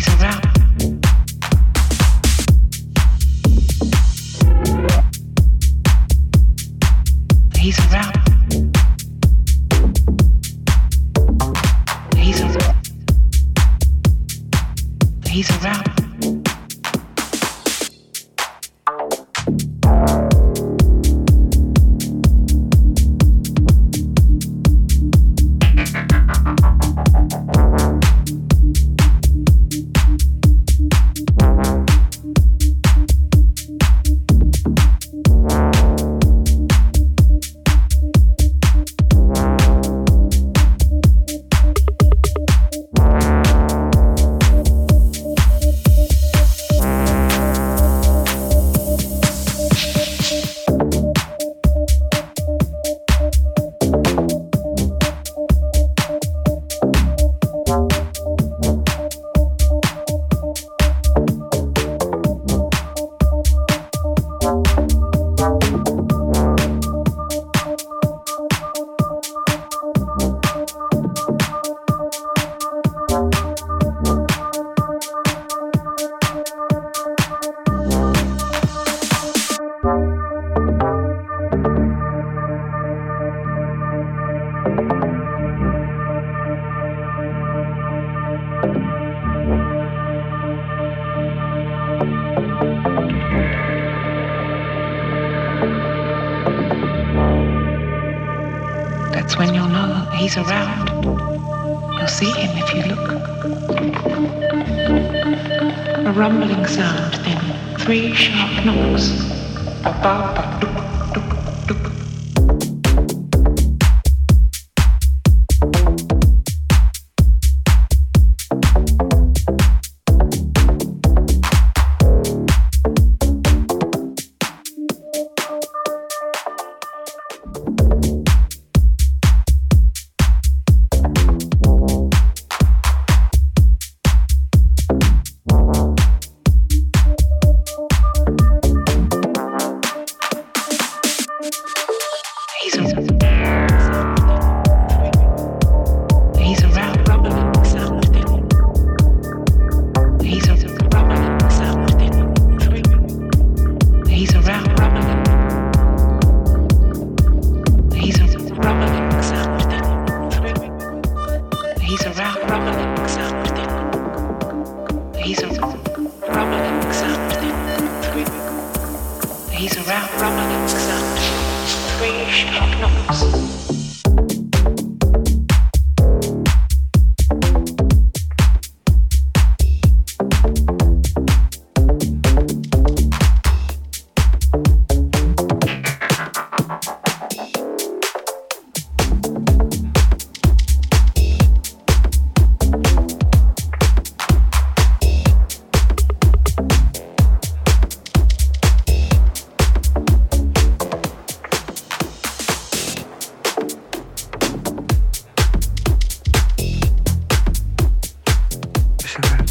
he's around. him if you look. A rumbling sound, then three sharp knocks. Ba ba ba shine.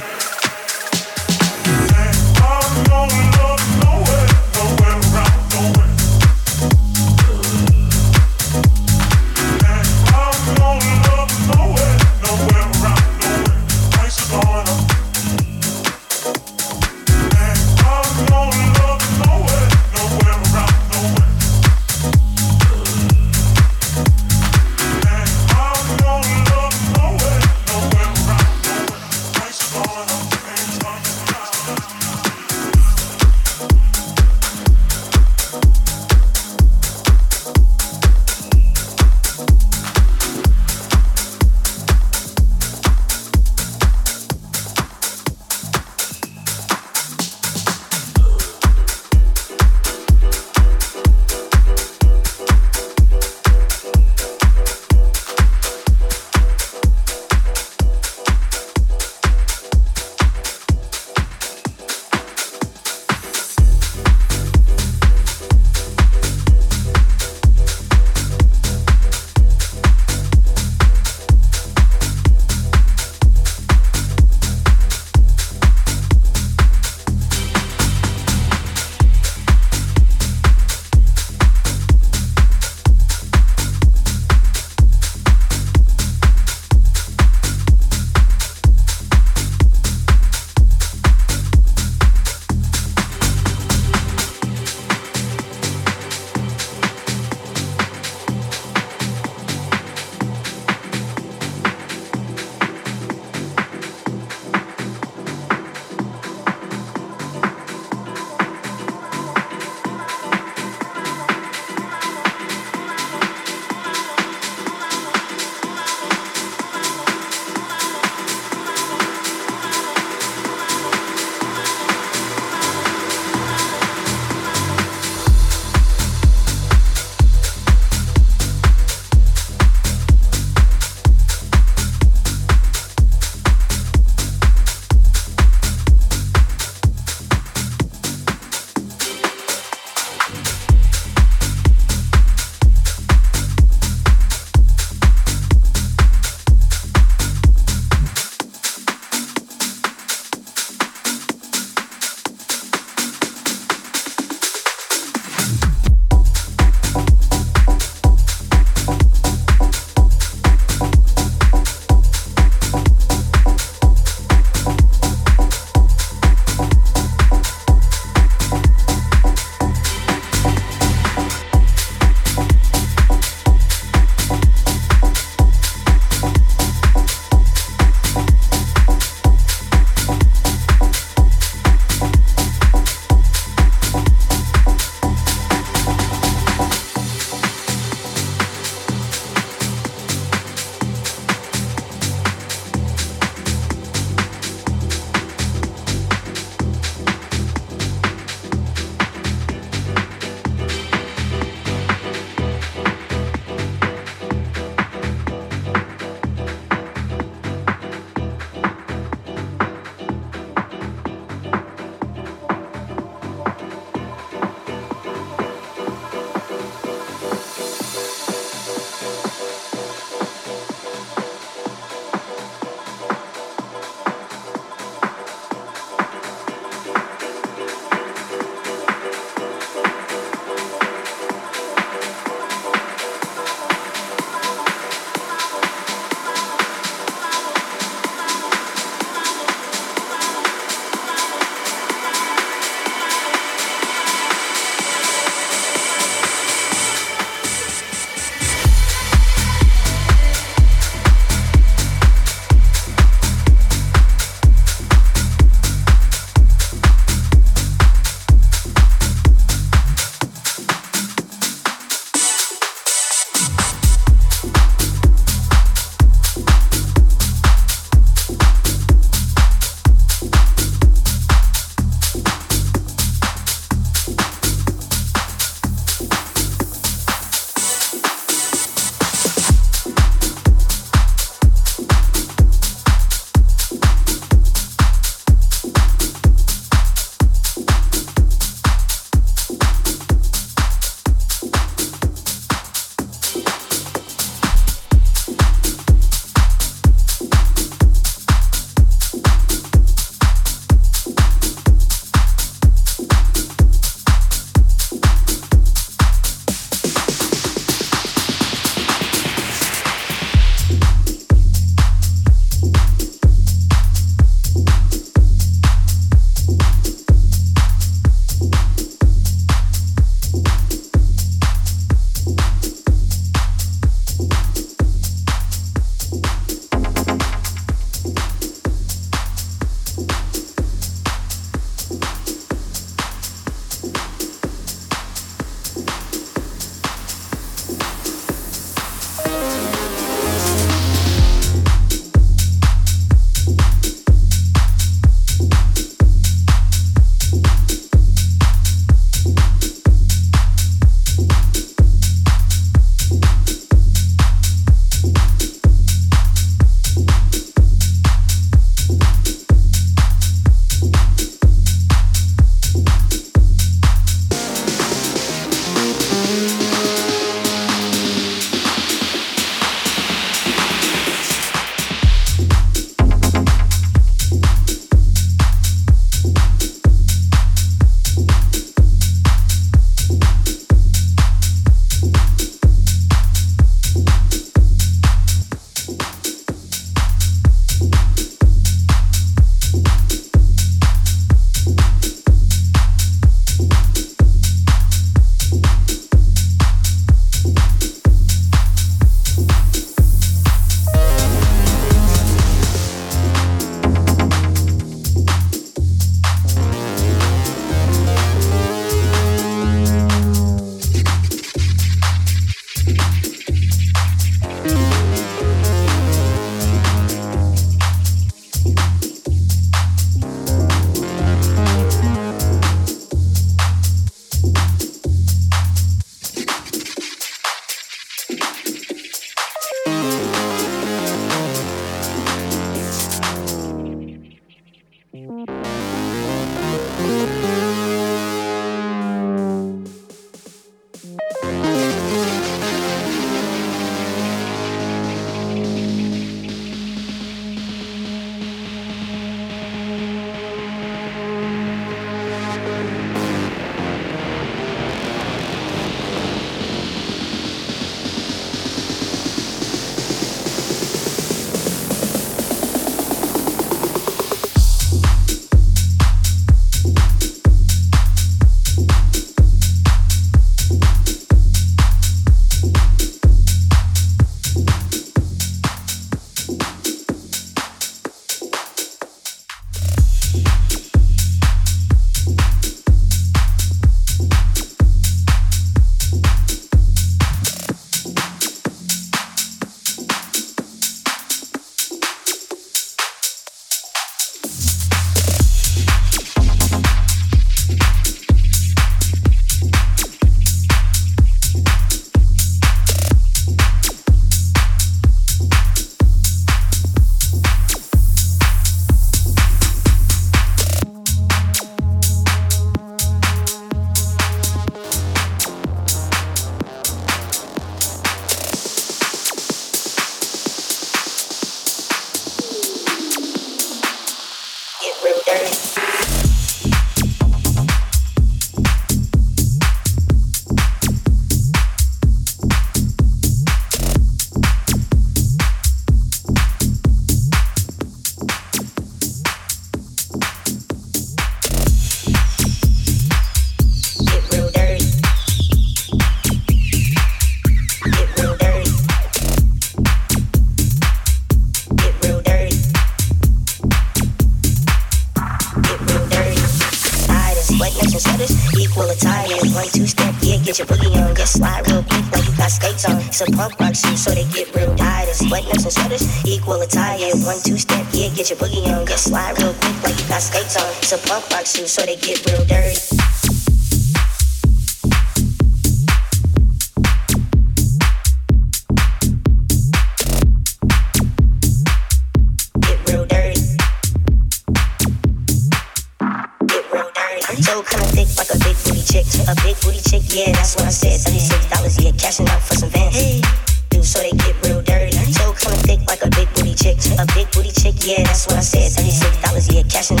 Casi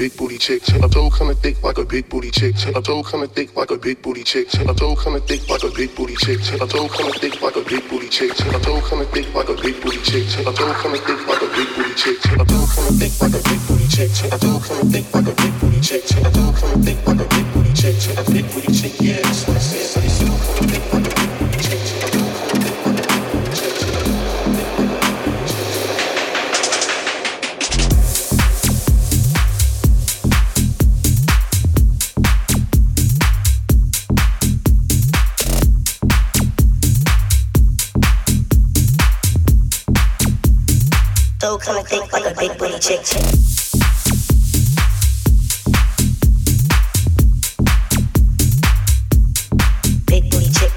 big booty chick. A toe kinda thick like a big booty chick. A toe kinda thick like a big booty chick. A toe kinda thick like a big booty chick. A toe kinda thick like a big booty chick. A toe kinda thick like a big booty chick. A toe kinda thick like a big booty chick. A toe kinda thick like a big booty chick. A toe kinda thick like a big booty chick. A toe kinda thick like a big booty chick. A big booty chick, yes. flow, come and think like a big booty chick. Big booty chick.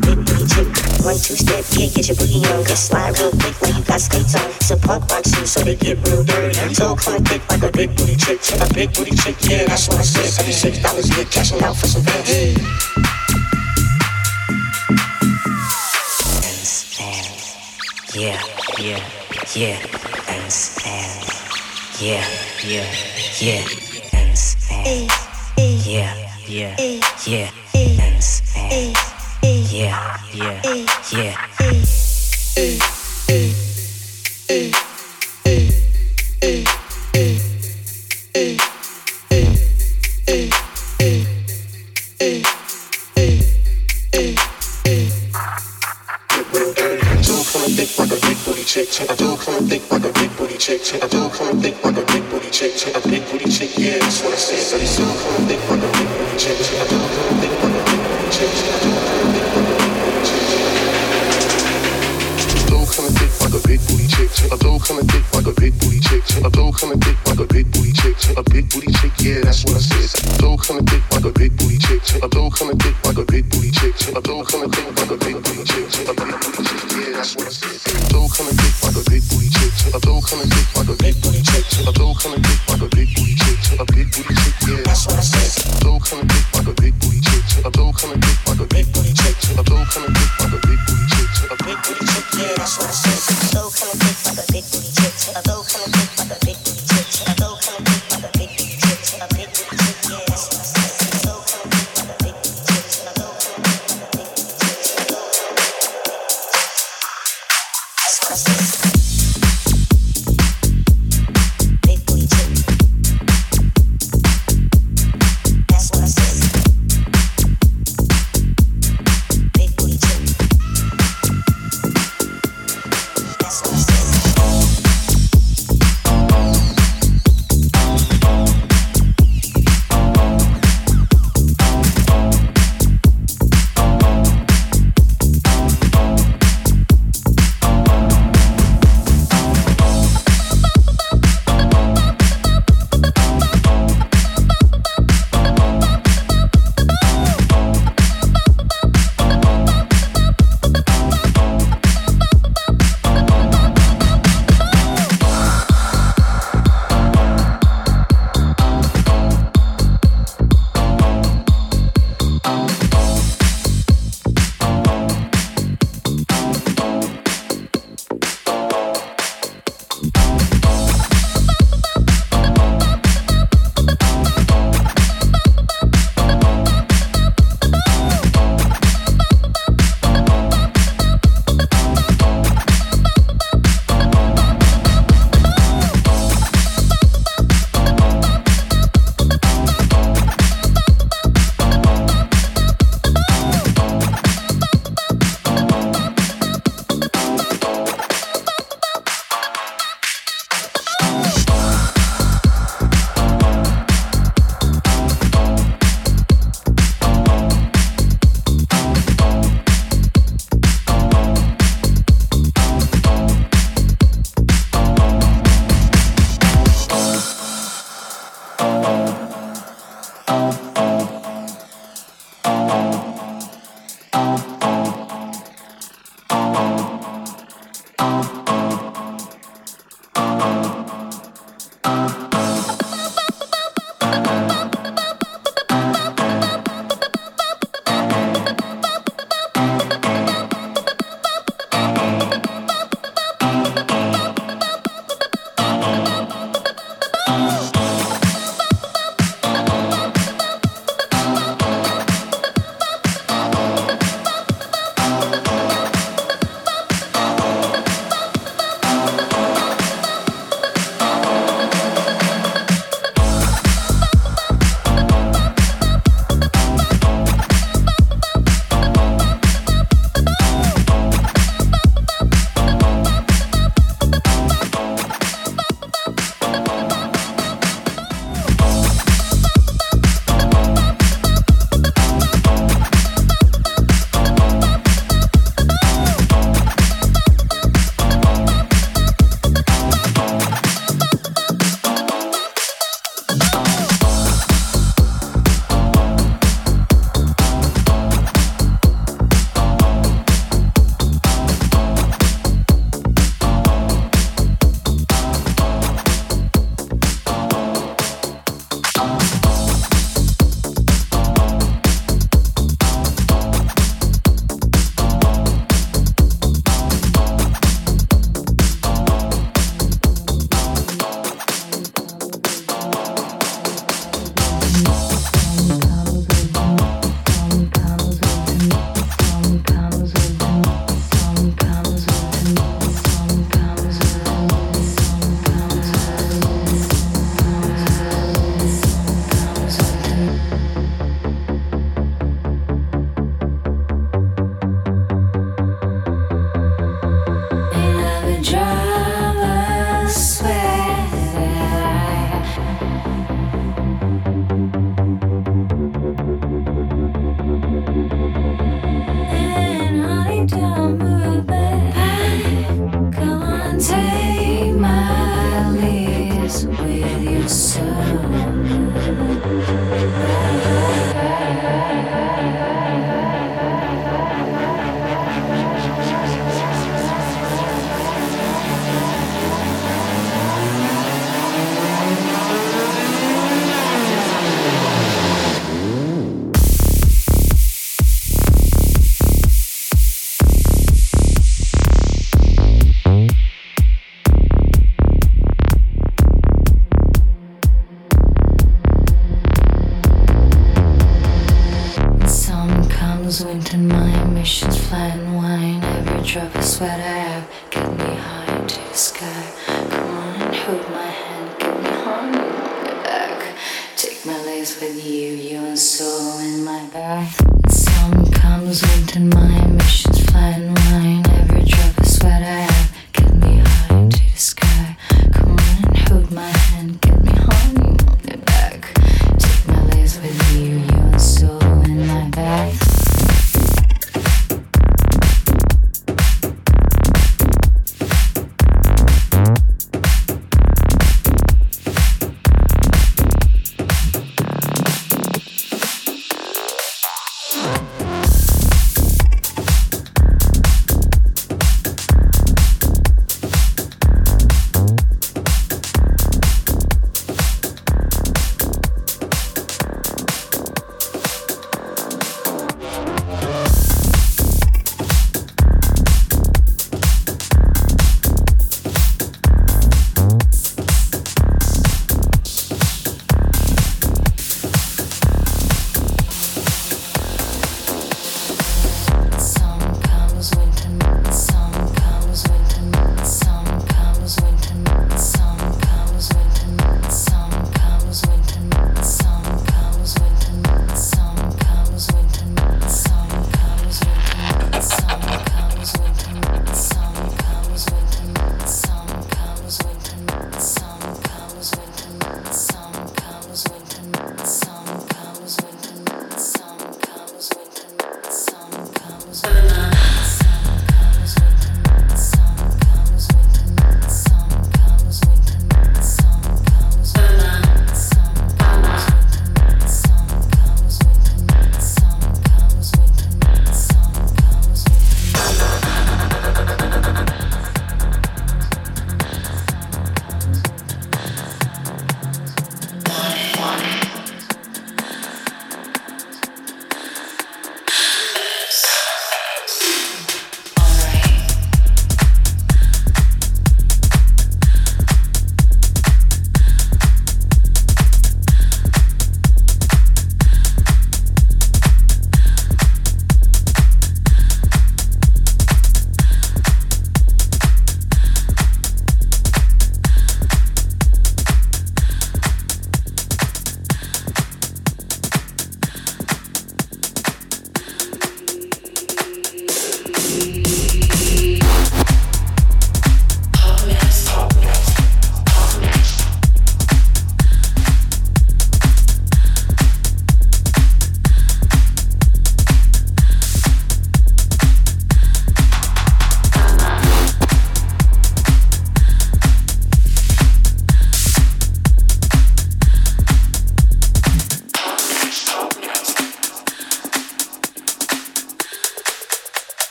Big booty chick. One two step, yeah, get your booty on. Get slide real quick when you got skates on. It's a punk rock shoe, so they get real dirty. So come like a big booty chick. Check a big booty chick, yeah, that's what I said. Seventy six dollars, get cash out for some bands. Hey. yeah, yeah, yeah, and stand. Yeah, yeah, yeah, and stand. Yeah, yeah, yeah, and stand. Yeah, yeah, yeah.